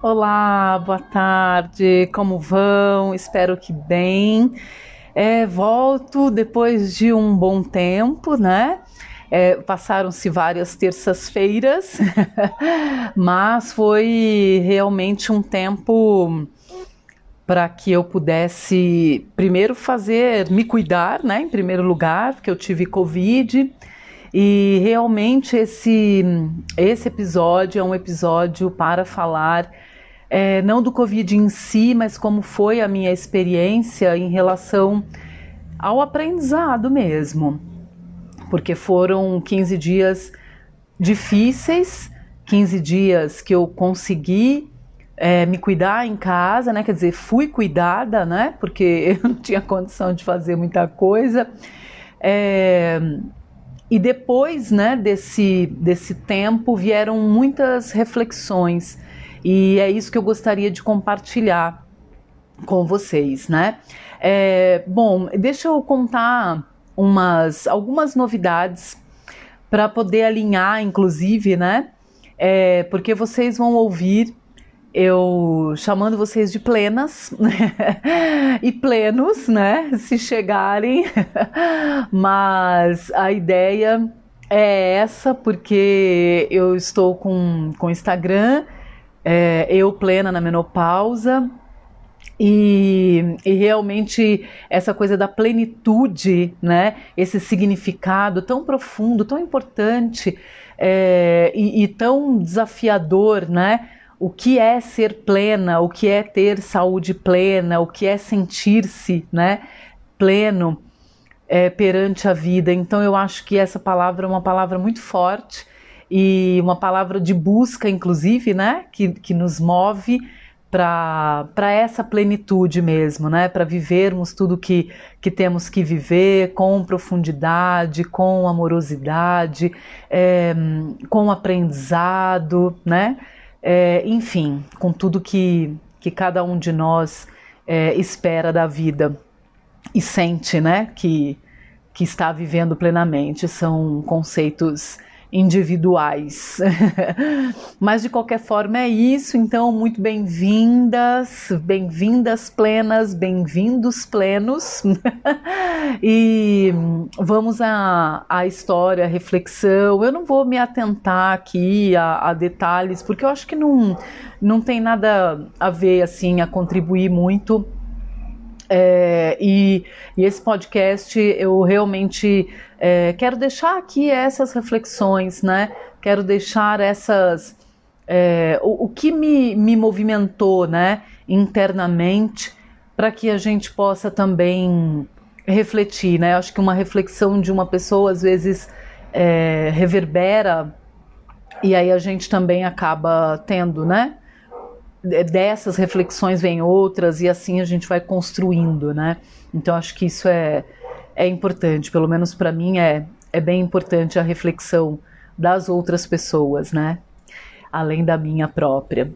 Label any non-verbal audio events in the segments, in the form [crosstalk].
Olá, boa tarde, como vão? Espero que bem. É, volto depois de um bom tempo, né? É, Passaram-se várias terças-feiras, [laughs] mas foi realmente um tempo para que eu pudesse primeiro fazer, me cuidar, né? Em primeiro lugar, porque eu tive Covid. E realmente esse, esse episódio é um episódio para falar é, não do Covid em si, mas como foi a minha experiência em relação ao aprendizado mesmo. Porque foram 15 dias difíceis, 15 dias que eu consegui é, me cuidar em casa, né? Quer dizer, fui cuidada, né? Porque [laughs] eu não tinha condição de fazer muita coisa. É, e depois, né, desse, desse tempo, vieram muitas reflexões e é isso que eu gostaria de compartilhar com vocês, né? É, bom, deixa eu contar umas algumas novidades para poder alinhar, inclusive, né? É, porque vocês vão ouvir eu chamando vocês de plenas [laughs] e plenos, né? Se chegarem, [laughs] mas a ideia é essa, porque eu estou com, com Instagram é, eu plena na menopausa. E, e, realmente essa coisa da plenitude, né? Esse significado tão profundo, tão importante é, e, e, tão desafiador, né? O que é ser plena, o que é ter saúde plena, o que é sentir-se, né? Pleno é, perante a vida. Então eu acho que essa palavra é uma palavra muito forte e uma palavra de busca, inclusive, né, que, que nos move para essa plenitude mesmo, né, para vivermos tudo que, que temos que viver com profundidade, com amorosidade, é, com aprendizado, né, é, enfim, com tudo que, que cada um de nós é, espera da vida e sente, né, que, que está vivendo plenamente. São conceitos individuais. [laughs] Mas de qualquer forma é isso, então muito bem-vindas, bem-vindas plenas, bem-vindos plenos. [laughs] e vamos à, à história, à reflexão. Eu não vou me atentar aqui a, a detalhes, porque eu acho que não, não tem nada a ver assim, a contribuir muito. É, e, e esse podcast eu realmente é, quero deixar aqui essas reflexões, né? Quero deixar essas. É, o, o, que me, me movimentou, né, internamente, para que a gente possa também refletir, né? Acho que uma reflexão de uma pessoa às vezes é, reverbera e aí a gente também acaba tendo, né? Dessas reflexões vem outras e assim a gente vai construindo, né? Então acho que isso é, é importante, pelo menos para mim é, é bem importante a reflexão das outras pessoas, né? Além da minha própria.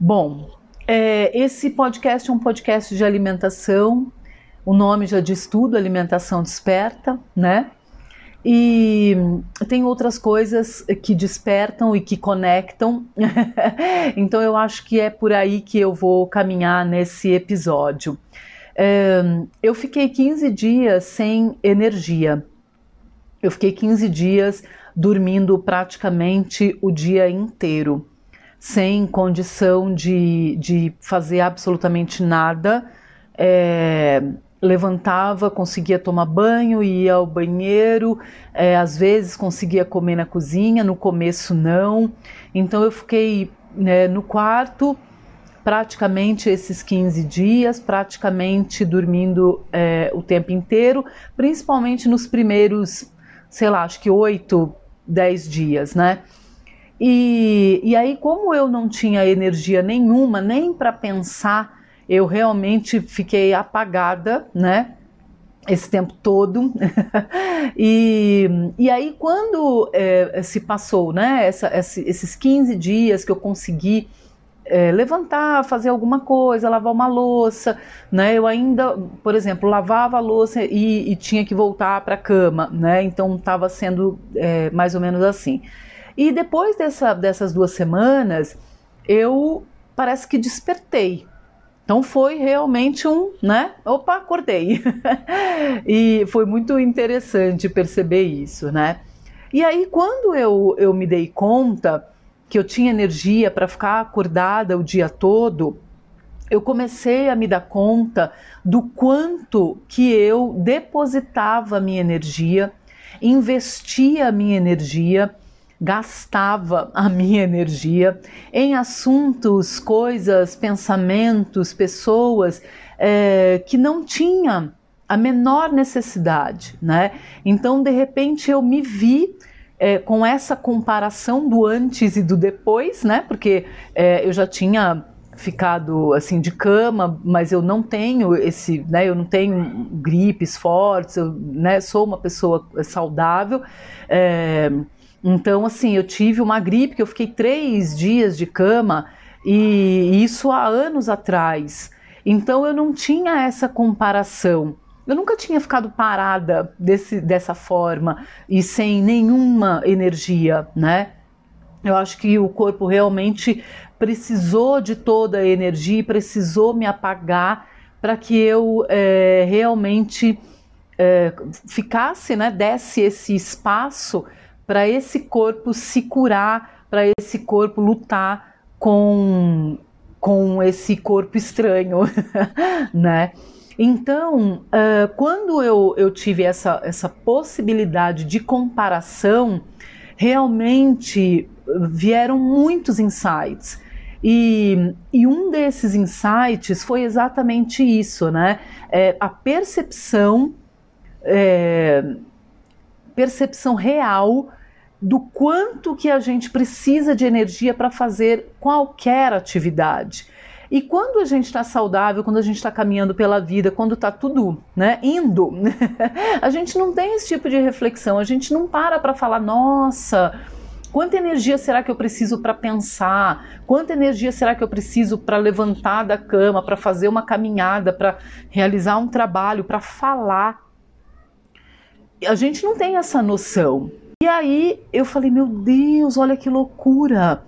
Bom, é, esse podcast é um podcast de alimentação. O nome já diz tudo, alimentação desperta, né? E tem outras coisas que despertam e que conectam. [laughs] então eu acho que é por aí que eu vou caminhar nesse episódio eu fiquei 15 dias sem energia. Eu fiquei 15 dias dormindo praticamente o dia inteiro, sem condição de, de fazer absolutamente nada. É, levantava, conseguia tomar banho, ia ao banheiro, é, às vezes conseguia comer na cozinha, no começo não. Então eu fiquei né, no quarto praticamente esses 15 dias, praticamente dormindo é, o tempo inteiro, principalmente nos primeiros, sei lá, acho que 8, 10 dias, né? E, e aí, como eu não tinha energia nenhuma, nem para pensar, eu realmente fiquei apagada, né? Esse tempo todo. [laughs] e, e aí, quando é, se passou, né? Essa, esses 15 dias que eu consegui é, levantar, fazer alguma coisa, lavar uma louça, né? Eu ainda, por exemplo, lavava a louça e, e tinha que voltar para a cama, né? Então estava sendo é, mais ou menos assim. E depois dessa, dessas duas semanas, eu parece que despertei. Então foi realmente um, né? Opa, acordei. [laughs] e foi muito interessante perceber isso, né? E aí, quando eu, eu me dei conta que eu tinha energia para ficar acordada o dia todo, eu comecei a me dar conta do quanto que eu depositava minha energia, investia a minha energia gastava a minha energia em assuntos, coisas, pensamentos, pessoas é, que não tinha a menor necessidade, né? Então, de repente, eu me vi é, com essa comparação do antes e do depois, né? Porque é, eu já tinha ficado assim de cama, mas eu não tenho esse, né? Eu não tenho gripes fortes, eu né, sou uma pessoa saudável. É, então, assim, eu tive uma gripe que eu fiquei três dias de cama e isso há anos atrás. Então, eu não tinha essa comparação. Eu nunca tinha ficado parada desse, dessa forma e sem nenhuma energia, né? Eu acho que o corpo realmente precisou de toda a energia e precisou me apagar para que eu é, realmente é, ficasse, né, desse esse espaço para esse corpo se curar, para esse corpo lutar com, com esse corpo estranho, [laughs] né? Então, uh, quando eu, eu tive essa, essa possibilidade de comparação, realmente vieram muitos insights. E, e, um desses insights foi exatamente isso, né? É, a percepção é, percepção real do quanto que a gente precisa de energia para fazer qualquer atividade. E quando a gente está saudável, quando a gente está caminhando pela vida, quando está tudo né, indo, [laughs] a gente não tem esse tipo de reflexão, a gente não para para falar, nossa, quanta energia será que eu preciso para pensar? Quanta energia será que eu preciso para levantar da cama, para fazer uma caminhada, para realizar um trabalho, para falar? a gente não tem essa noção. E aí eu falei, meu Deus, olha que loucura!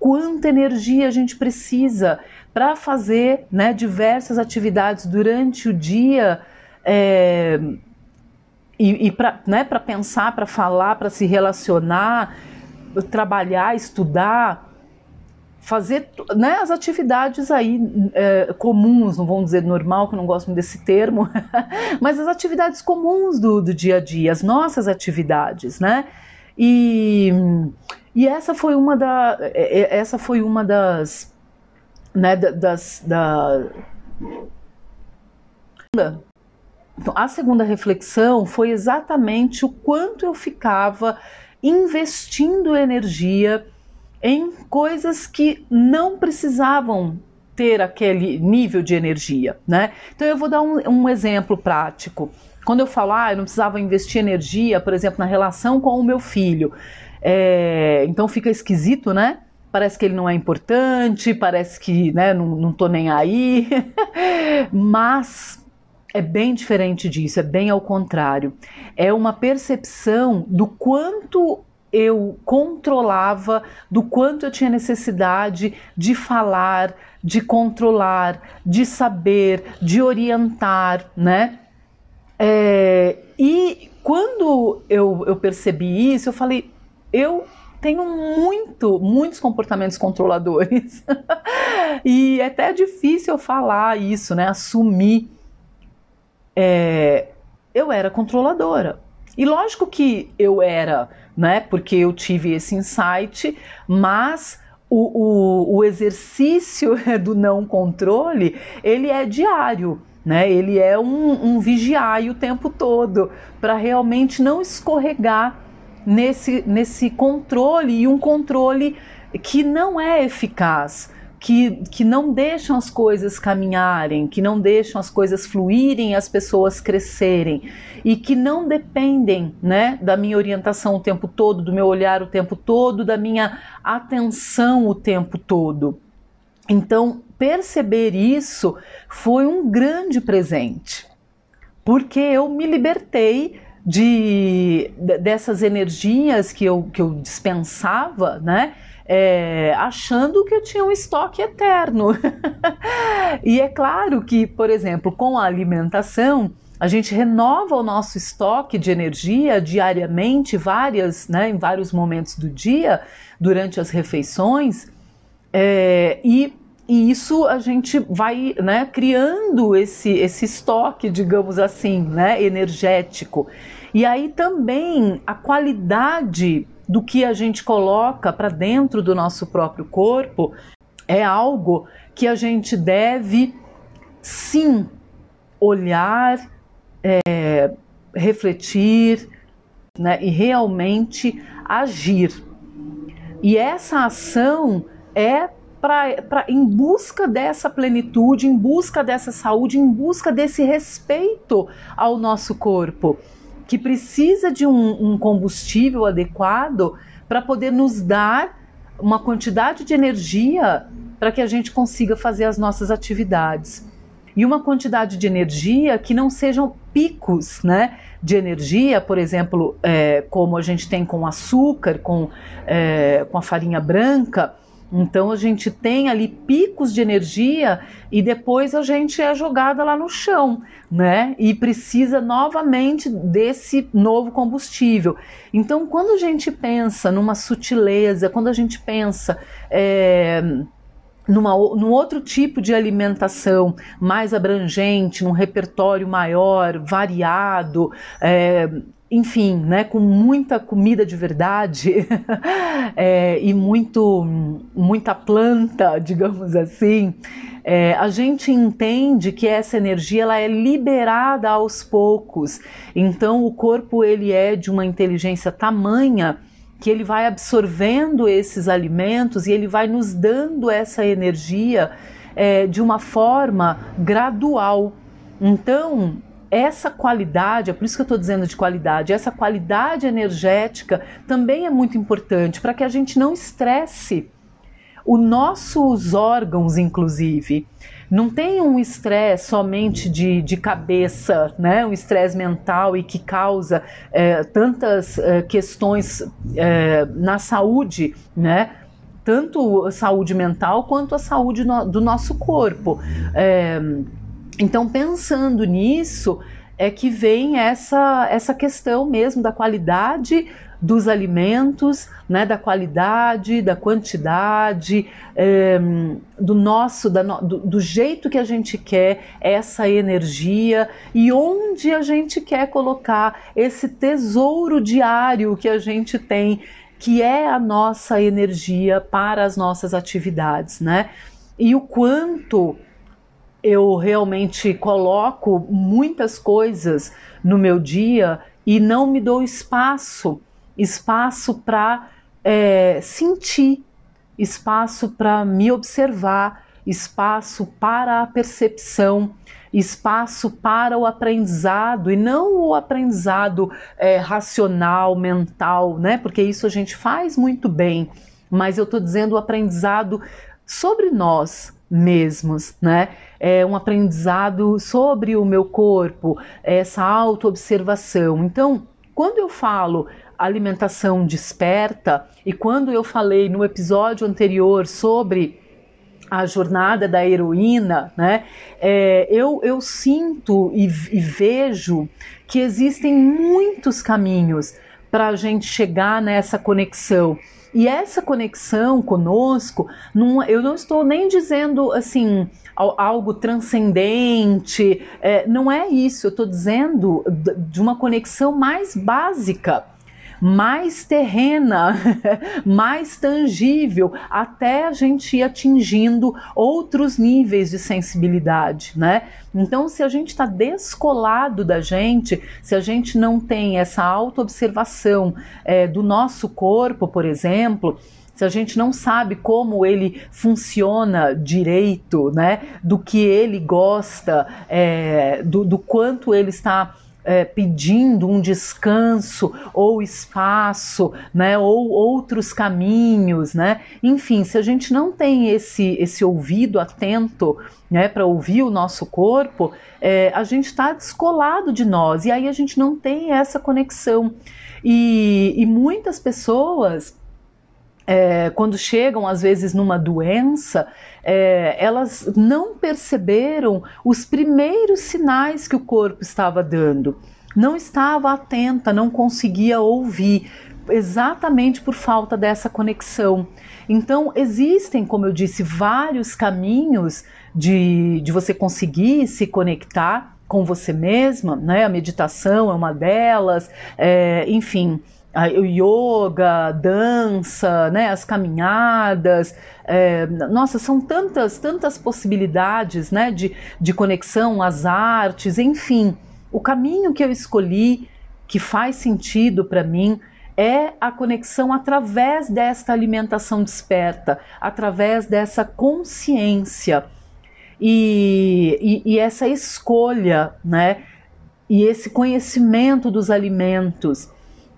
Quanta energia a gente precisa para fazer né, diversas atividades durante o dia é, e, e para né, pensar, para falar, para se relacionar, trabalhar, estudar fazer né, as atividades aí é, comuns, não vamos dizer normal, que eu não gosto desse termo, [laughs] mas as atividades comuns do, do dia a dia, as nossas atividades, né? E, e essa foi uma da, é, é, essa foi uma das, né, das, da, a segunda reflexão foi exatamente o quanto eu ficava investindo energia em coisas que não precisavam ter aquele nível de energia, né? Então eu vou dar um, um exemplo prático. Quando eu falo, ah, eu não precisava investir energia, por exemplo, na relação com o meu filho, é, então fica esquisito, né? Parece que ele não é importante, parece que né, não, não tô nem aí, [laughs] mas é bem diferente disso, é bem ao contrário. É uma percepção do quanto eu controlava, do quanto eu tinha necessidade de falar, de controlar, de saber, de orientar, né? É, e quando eu, eu percebi isso, eu falei, eu tenho muito, muitos comportamentos controladores. [laughs] e é até difícil eu falar isso, né? Assumir. É, eu era controladora. E lógico que eu era né? Porque eu tive esse insight, mas o, o, o exercício [laughs] do não controle ele é diário. Né? Ele é um, um vigiar o tempo todo para realmente não escorregar nesse, nesse controle e um controle que não é eficaz que, que não deixam as coisas caminharem, que não deixam as coisas fluírem, as pessoas crescerem e que não dependem, né, da minha orientação o tempo todo, do meu olhar o tempo todo, da minha atenção o tempo todo. Então, perceber isso foi um grande presente, porque eu me libertei de dessas energias que eu, que eu dispensava, né? É, achando que eu tinha um estoque eterno. [laughs] e é claro que, por exemplo, com a alimentação, a gente renova o nosso estoque de energia diariamente, várias, né, em vários momentos do dia, durante as refeições, é, e, e, isso a gente vai né, criando esse, esse estoque, digamos assim, né, energético. E aí também a qualidade do que a gente coloca para dentro do nosso próprio corpo é algo que a gente deve sim olhar, é, refletir né, e realmente agir. E essa ação é pra, pra, em busca dessa plenitude, em busca dessa saúde, em busca desse respeito ao nosso corpo, que precisa de um, um combustível adequado para poder nos dar uma quantidade de energia para que a gente consiga fazer as nossas atividades e uma quantidade de energia que não sejam picos né, de energia, por exemplo, é, como a gente tem com açúcar, com, é, com a farinha branca. Então a gente tem ali picos de energia e depois a gente é jogada lá no chão, né? E precisa novamente desse novo combustível. Então, quando a gente pensa numa sutileza, quando a gente pensa é, numa, num outro tipo de alimentação mais abrangente, num repertório maior, variado, é, enfim, né, com muita comida de verdade [laughs] é, e muito, muita planta, [laughs] digamos assim, é, a gente entende que essa energia ela é liberada aos poucos. Então o corpo ele é de uma inteligência tamanha que ele vai absorvendo esses alimentos e ele vai nos dando essa energia é, de uma forma gradual. Então, essa qualidade, é por isso que eu estou dizendo de qualidade, essa qualidade energética também é muito importante para que a gente não estresse os nossos órgãos, inclusive não tem um estresse somente de, de cabeça, né? um estresse mental e que causa é, tantas é, questões é, na saúde, né? tanto a saúde mental quanto a saúde no, do nosso corpo. Então, pensando nisso, é que vem essa, essa questão mesmo da qualidade dos alimentos, né, da qualidade, da quantidade, é, do nosso, da, do, do, jeito que a gente quer essa energia e onde a gente quer colocar esse tesouro diário que a gente tem, que é a nossa energia para as nossas atividades, né? E o quanto eu realmente coloco muitas coisas no meu dia e não me dou espaço espaço para é, sentir, espaço para me observar, espaço para a percepção, espaço para o aprendizado e não o aprendizado é, racional, mental, né? Porque isso a gente faz muito bem, mas eu estou dizendo o aprendizado sobre nós mesmos, né? É um aprendizado sobre o meu corpo, essa autoobservação. Então, quando eu falo alimentação desperta, e quando eu falei no episódio anterior sobre a jornada da heroína, né, é, eu, eu sinto e, e vejo que existem muitos caminhos para a gente chegar nessa conexão. E essa conexão conosco, não, eu não estou nem dizendo assim algo transcendente, é, não é isso. Eu estou dizendo de uma conexão mais básica mais terrena, [laughs] mais tangível, até a gente ir atingindo outros níveis de sensibilidade, né? Então, se a gente está descolado da gente, se a gente não tem essa autoobservação é, do nosso corpo, por exemplo, se a gente não sabe como ele funciona direito, né, do que ele gosta, é, do, do quanto ele está é, pedindo um descanso ou espaço, né, ou outros caminhos, né? Enfim, se a gente não tem esse, esse ouvido atento, né, para ouvir o nosso corpo, é, a gente está descolado de nós e aí a gente não tem essa conexão. E, e muitas pessoas é, quando chegam às vezes numa doença, é, elas não perceberam os primeiros sinais que o corpo estava dando, não estava atenta, não conseguia ouvir, exatamente por falta dessa conexão. Então, existem, como eu disse, vários caminhos de, de você conseguir se conectar com você mesma, né? A meditação é uma delas, é, enfim o yoga, dança, né, as caminhadas, é, nossa, são tantas, tantas possibilidades, né, de, de conexão, as artes, enfim, o caminho que eu escolhi, que faz sentido para mim, é a conexão através desta alimentação desperta, através dessa consciência. E, e, e essa escolha, né, e esse conhecimento dos alimentos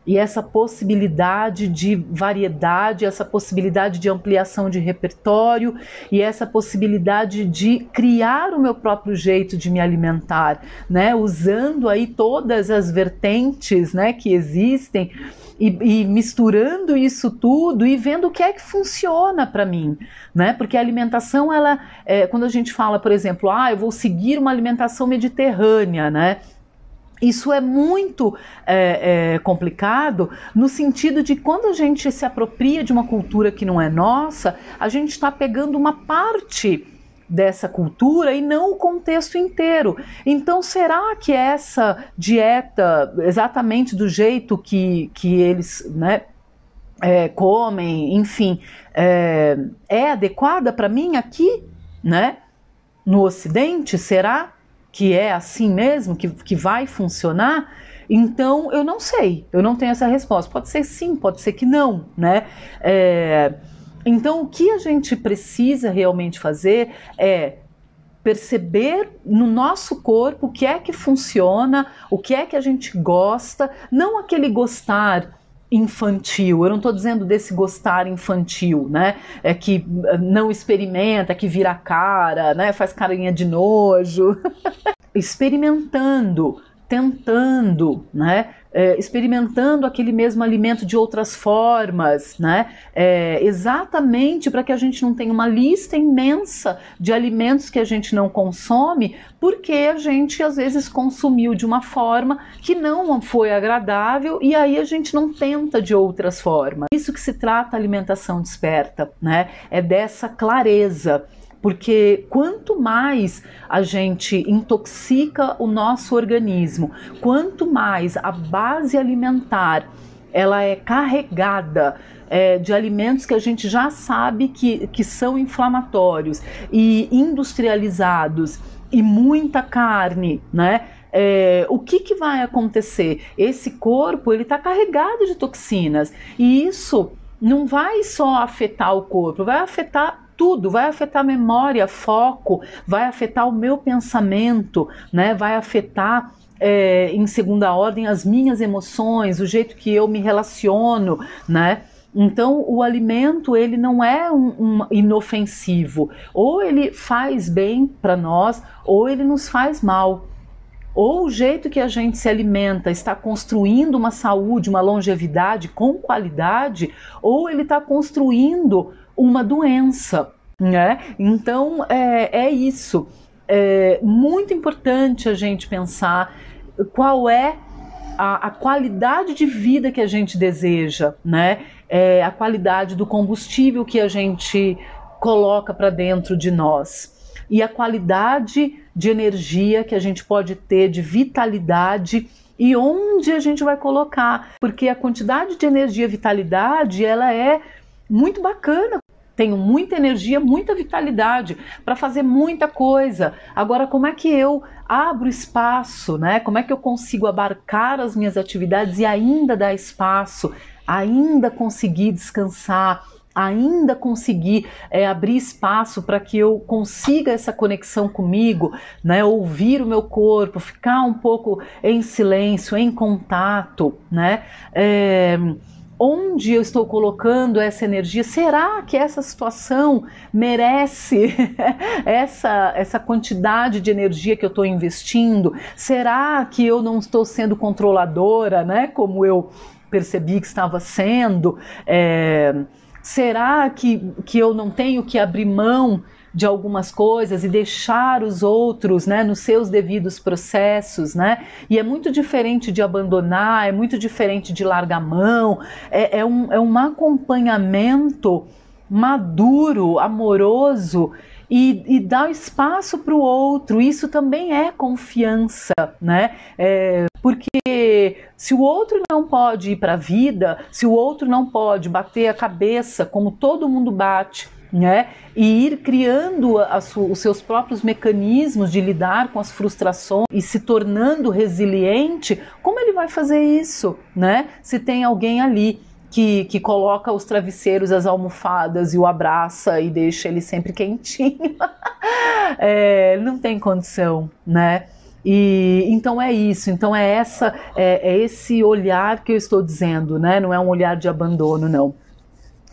e essa possibilidade de variedade, essa possibilidade de ampliação de repertório e essa possibilidade de criar o meu próprio jeito de me alimentar, né? Usando aí todas as vertentes, né, que existem. E, e, misturando isso tudo e vendo o que é que funciona para mim, né? Porque a alimentação, ela, é, quando a gente fala, por exemplo, ah, eu vou seguir uma alimentação mediterrânea, né? Isso é muito é, é, complicado no sentido de quando a gente se apropria de uma cultura que não é nossa, a gente está pegando uma parte dessa cultura e não o contexto inteiro. Então, será que essa dieta, exatamente do jeito que, que eles né, é, comem, enfim, é, é adequada para mim aqui, né? No Ocidente, será? Que é assim mesmo, que, que vai funcionar, então eu não sei, eu não tenho essa resposta. Pode ser sim, pode ser que não, né? É, então o que a gente precisa realmente fazer é perceber no nosso corpo o que é que funciona, o que é que a gente gosta, não aquele gostar infantil. Eu não estou dizendo desse gostar infantil, né? É que eh, não experimenta, que vira cara, né? Faz carinha de nojo. [laughs] Experimentando, tentando, né? É, experimentando aquele mesmo alimento de outras formas, né? É, exatamente para que a gente não tenha uma lista imensa de alimentos que a gente não consome, porque a gente às vezes consumiu de uma forma que não foi agradável e aí a gente não tenta de outras formas. Isso que se trata a alimentação desperta, né? É dessa clareza porque quanto mais a gente intoxica o nosso organismo, quanto mais a base alimentar ela é carregada é, de alimentos que a gente já sabe que, que são inflamatórios e industrializados e muita carne, né? É, o que, que vai acontecer? Esse corpo ele está carregado de toxinas e isso não vai só afetar o corpo, vai afetar tudo, vai afetar memória, foco, vai afetar o meu pensamento, né? Vai afetar é, em segunda ordem as minhas emoções, o jeito que eu me relaciono, né? Então, o alimento ele não é um, um inofensivo. Ou ele faz bem para nós, ou ele nos faz mal. Ou o jeito que a gente se alimenta está construindo uma saúde, uma longevidade com qualidade, ou ele está construindo uma doença, né? Então é, é isso. É muito importante a gente pensar qual é a, a qualidade de vida que a gente deseja, né? É a qualidade do combustível que a gente coloca para dentro de nós e a qualidade de energia que a gente pode ter, de vitalidade e onde a gente vai colocar, porque a quantidade de energia vitalidade ela é muito bacana tenho muita energia, muita vitalidade para fazer muita coisa. Agora, como é que eu abro espaço, né? Como é que eu consigo abarcar as minhas atividades e ainda dar espaço, ainda conseguir descansar? ainda conseguir é, abrir espaço para que eu consiga essa conexão comigo, né, ouvir o meu corpo, ficar um pouco em silêncio, em contato, né? É, onde eu estou colocando essa energia? Será que essa situação merece [laughs] essa, essa quantidade de energia que eu estou investindo? Será que eu não estou sendo controladora, né? Como eu percebi que estava sendo? É, Será que, que eu não tenho que abrir mão de algumas coisas e deixar os outros, né, nos seus devidos processos, né? E é muito diferente de abandonar, é muito diferente de largar mão, é, é um, é um acompanhamento maduro, amoroso e, e dar espaço para o outro. Isso também é confiança, né? É, porque se o outro não pode ir para a vida, se o outro não pode bater a cabeça como todo mundo bate, né? E ir criando os seus próprios mecanismos de lidar com as frustrações e se tornando resiliente, como ele vai fazer isso, né? Se tem alguém ali que, que coloca os travesseiros, as almofadas e o abraça e deixa ele sempre quentinho, [laughs] é, não tem condição, né? E então é isso, então é essa, é, é esse olhar que eu estou dizendo, né? Não é um olhar de abandono, não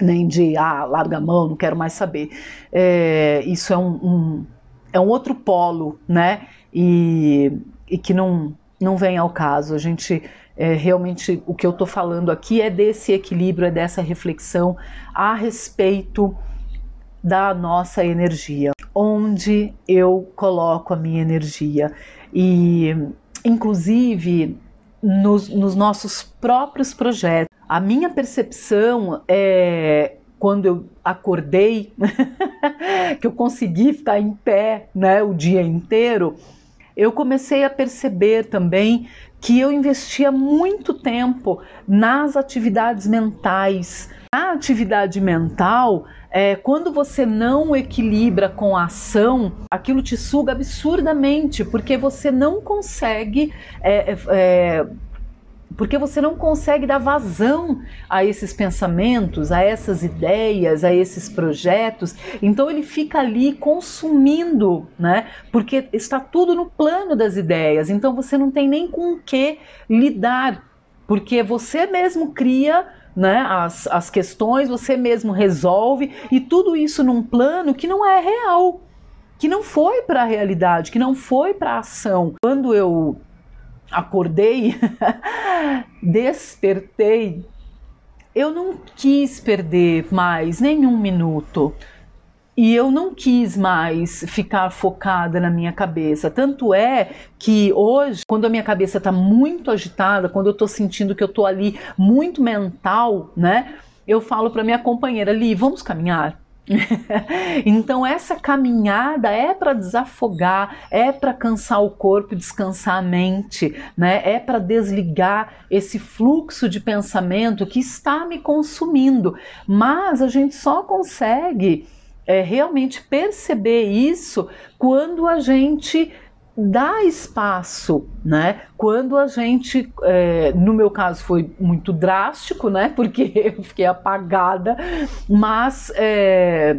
nem de ah, larga a mão, não quero mais saber. É, isso é um, um, é um outro polo, né? E, e que não, não vem ao caso. A gente é, realmente o que eu estou falando aqui é desse equilíbrio, é dessa reflexão a respeito da nossa energia, onde eu coloco a minha energia e, inclusive, nos, nos nossos próprios projetos. A minha percepção é quando eu acordei, [laughs] que eu consegui ficar em pé né, o dia inteiro, eu comecei a perceber também que eu investia muito tempo nas atividades mentais. A atividade mental, é, quando você não equilibra com a ação, aquilo te suga absurdamente, porque você não consegue é, é, é porque você não consegue dar vazão a esses pensamentos, a essas ideias, a esses projetos. Então ele fica ali consumindo, né? Porque está tudo no plano das ideias. Então você não tem nem com o que lidar, porque você mesmo cria né, as, as questões, você mesmo resolve e tudo isso num plano que não é real, que não foi para a realidade, que não foi para a ação. Quando eu acordei, [laughs] despertei, eu não quis perder mais nenhum minuto. E eu não quis mais ficar focada na minha cabeça. Tanto é que hoje, quando a minha cabeça está muito agitada, quando eu estou sentindo que eu estou ali muito mental, né? Eu falo para minha companheira, Li, vamos caminhar? [laughs] então essa caminhada é para desafogar, é para cansar o corpo, descansar a mente, né? É para desligar esse fluxo de pensamento que está me consumindo. Mas a gente só consegue é, realmente perceber isso quando a gente dá espaço, né? Quando a gente, é, no meu caso foi muito drástico, né? [laughs] Porque eu fiquei apagada, mas é,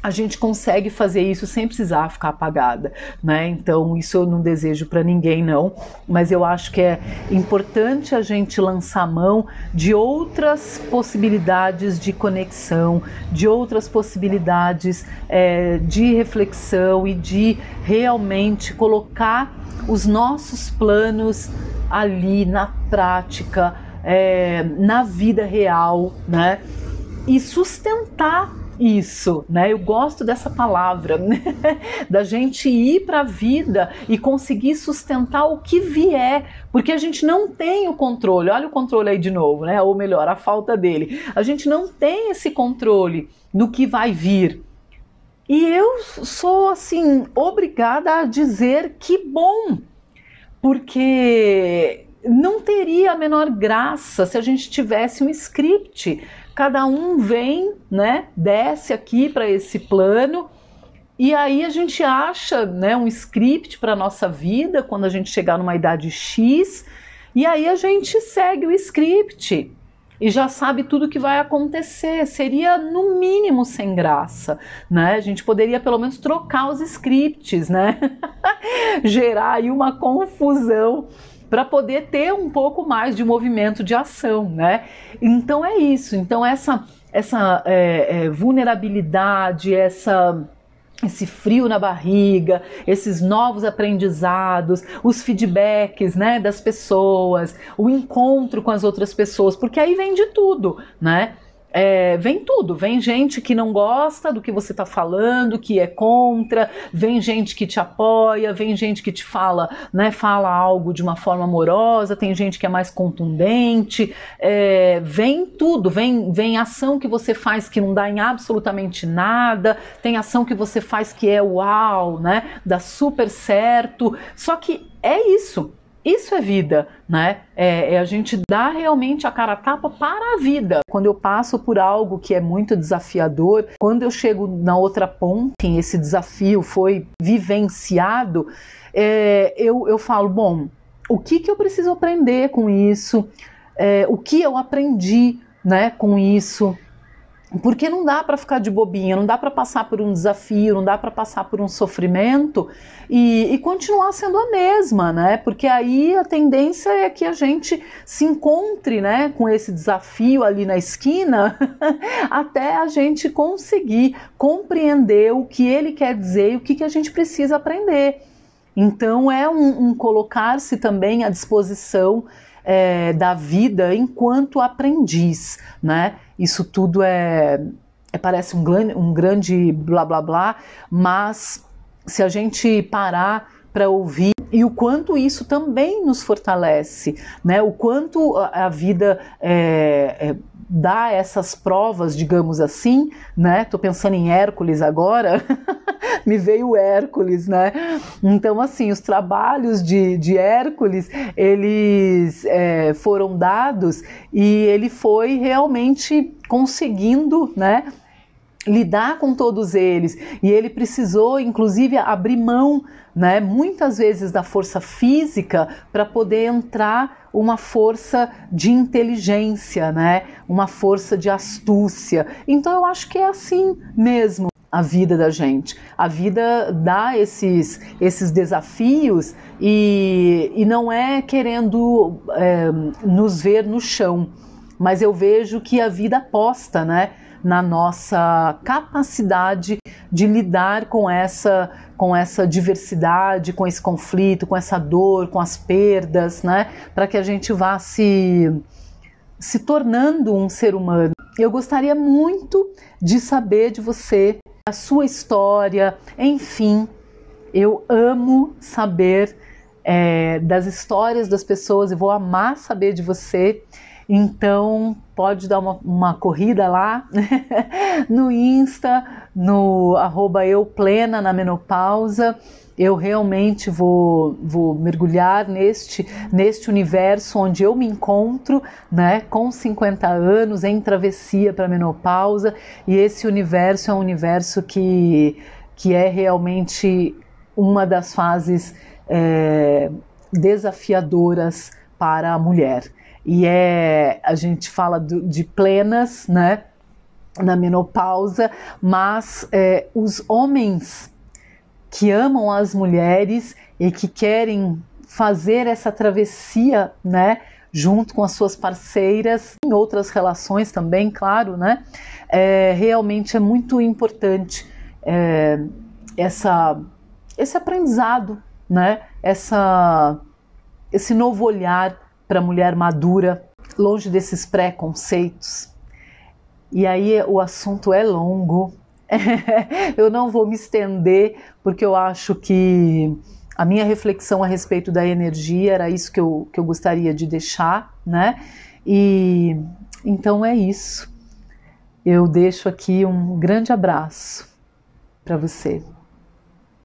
a gente consegue fazer isso sem precisar ficar apagada, né? Então isso eu não desejo para ninguém não, mas eu acho que é importante a gente lançar mão de outras possibilidades de conexão, de outras possibilidades é, de reflexão e de realmente colocar os nossos planos ali na prática, é, na vida real, né? E sustentar isso, né? Eu gosto dessa palavra, né? [laughs] da gente ir para a vida e conseguir sustentar o que vier, porque a gente não tem o controle. Olha o controle aí de novo, né? Ou melhor, a falta dele. A gente não tem esse controle do que vai vir. E eu sou assim obrigada a dizer que bom, porque não teria a menor graça se a gente tivesse um script cada um vem, né, desce aqui para esse plano e aí a gente acha, né, um script para nossa vida quando a gente chegar numa idade X e aí a gente segue o script e já sabe tudo o que vai acontecer. Seria no mínimo sem graça, né? A gente poderia pelo menos trocar os scripts, né? [laughs] Gerar aí uma confusão para poder ter um pouco mais de movimento de ação, né? Então é isso. Então essa essa é, é, vulnerabilidade, essa esse frio na barriga, esses novos aprendizados, os feedbacks, né, das pessoas, o encontro com as outras pessoas, porque aí vem de tudo, né? É, vem tudo, vem gente que não gosta do que você está falando, que é contra, vem gente que te apoia, vem gente que te fala, né, fala algo de uma forma amorosa, tem gente que é mais contundente, é, vem tudo, vem, vem ação que você faz que não dá em absolutamente nada, tem ação que você faz que é uau, né, dá super certo, só que é isso, isso é vida, né? É, é, a gente dar realmente a cara a tapa para a vida. Quando eu passo por algo que é muito desafiador, quando eu chego na outra ponta, esse desafio foi vivenciado, é, eu, eu falo, bom, o que, que eu preciso aprender com isso? É, o que eu aprendi né, com isso? Porque não dá para ficar de bobinha, não dá para passar por um desafio, não dá para passar por um sofrimento e, e, continuar sendo a mesma, né? Porque aí a tendência é que a gente se encontre, né, com esse desafio ali na esquina, [laughs] até a gente conseguir compreender o que ele quer dizer e o que, que a gente precisa aprender. Então é um, um colocar-se também à disposição é, da vida enquanto aprendiz, né? Isso tudo é, é parece um, um grande blá blá blá, mas se a gente parar para ouvir e o quanto isso também nos fortalece, né? O quanto a, vida é, é, dá essas provas, digamos assim, né? Tô pensando em Hércules agora. [laughs] me veio Hércules, né? Então, assim, os trabalhos de, de Hércules, eles é, foram dados e ele foi realmente conseguindo, né? lidar com todos eles e ele precisou inclusive abrir mão né, muitas vezes da força física para poder entrar uma força de inteligência, né, uma força de astúcia. Então eu acho que é assim mesmo a vida da gente. A vida dá esses, esses desafios e, e não é querendo é, nos ver no chão, mas eu vejo que a vida aposta né, na nossa capacidade de lidar com essa, com essa diversidade, com esse conflito, com essa dor, com as perdas, né, para que a gente vá se, se tornando um ser humano. Eu gostaria muito de saber de você a sua história, enfim. Eu amo saber é, das histórias das pessoas e vou amar saber de você. Então, pode dar uma, uma corrida lá [laughs] no Insta, no arroba eu plena na menopausa eu realmente vou, vou mergulhar neste, neste universo onde eu me encontro, né, com 50 anos, em travessia para a menopausa, e esse universo é um universo que, que é realmente uma das fases é, desafiadoras para a mulher. E é, a gente fala do, de plenas, né, na menopausa, mas é, os homens que amam as mulheres e que querem fazer essa travessia, né, junto com as suas parceiras, em outras relações também, claro, né, é, realmente é muito importante é, essa, esse aprendizado, né, essa, esse novo olhar para a mulher madura, longe desses preconceitos. E aí o assunto é longo, [laughs] eu não vou me estender, porque eu acho que a minha reflexão a respeito da energia era isso que eu, que eu gostaria de deixar, né? E então é isso. Eu deixo aqui um grande abraço para você.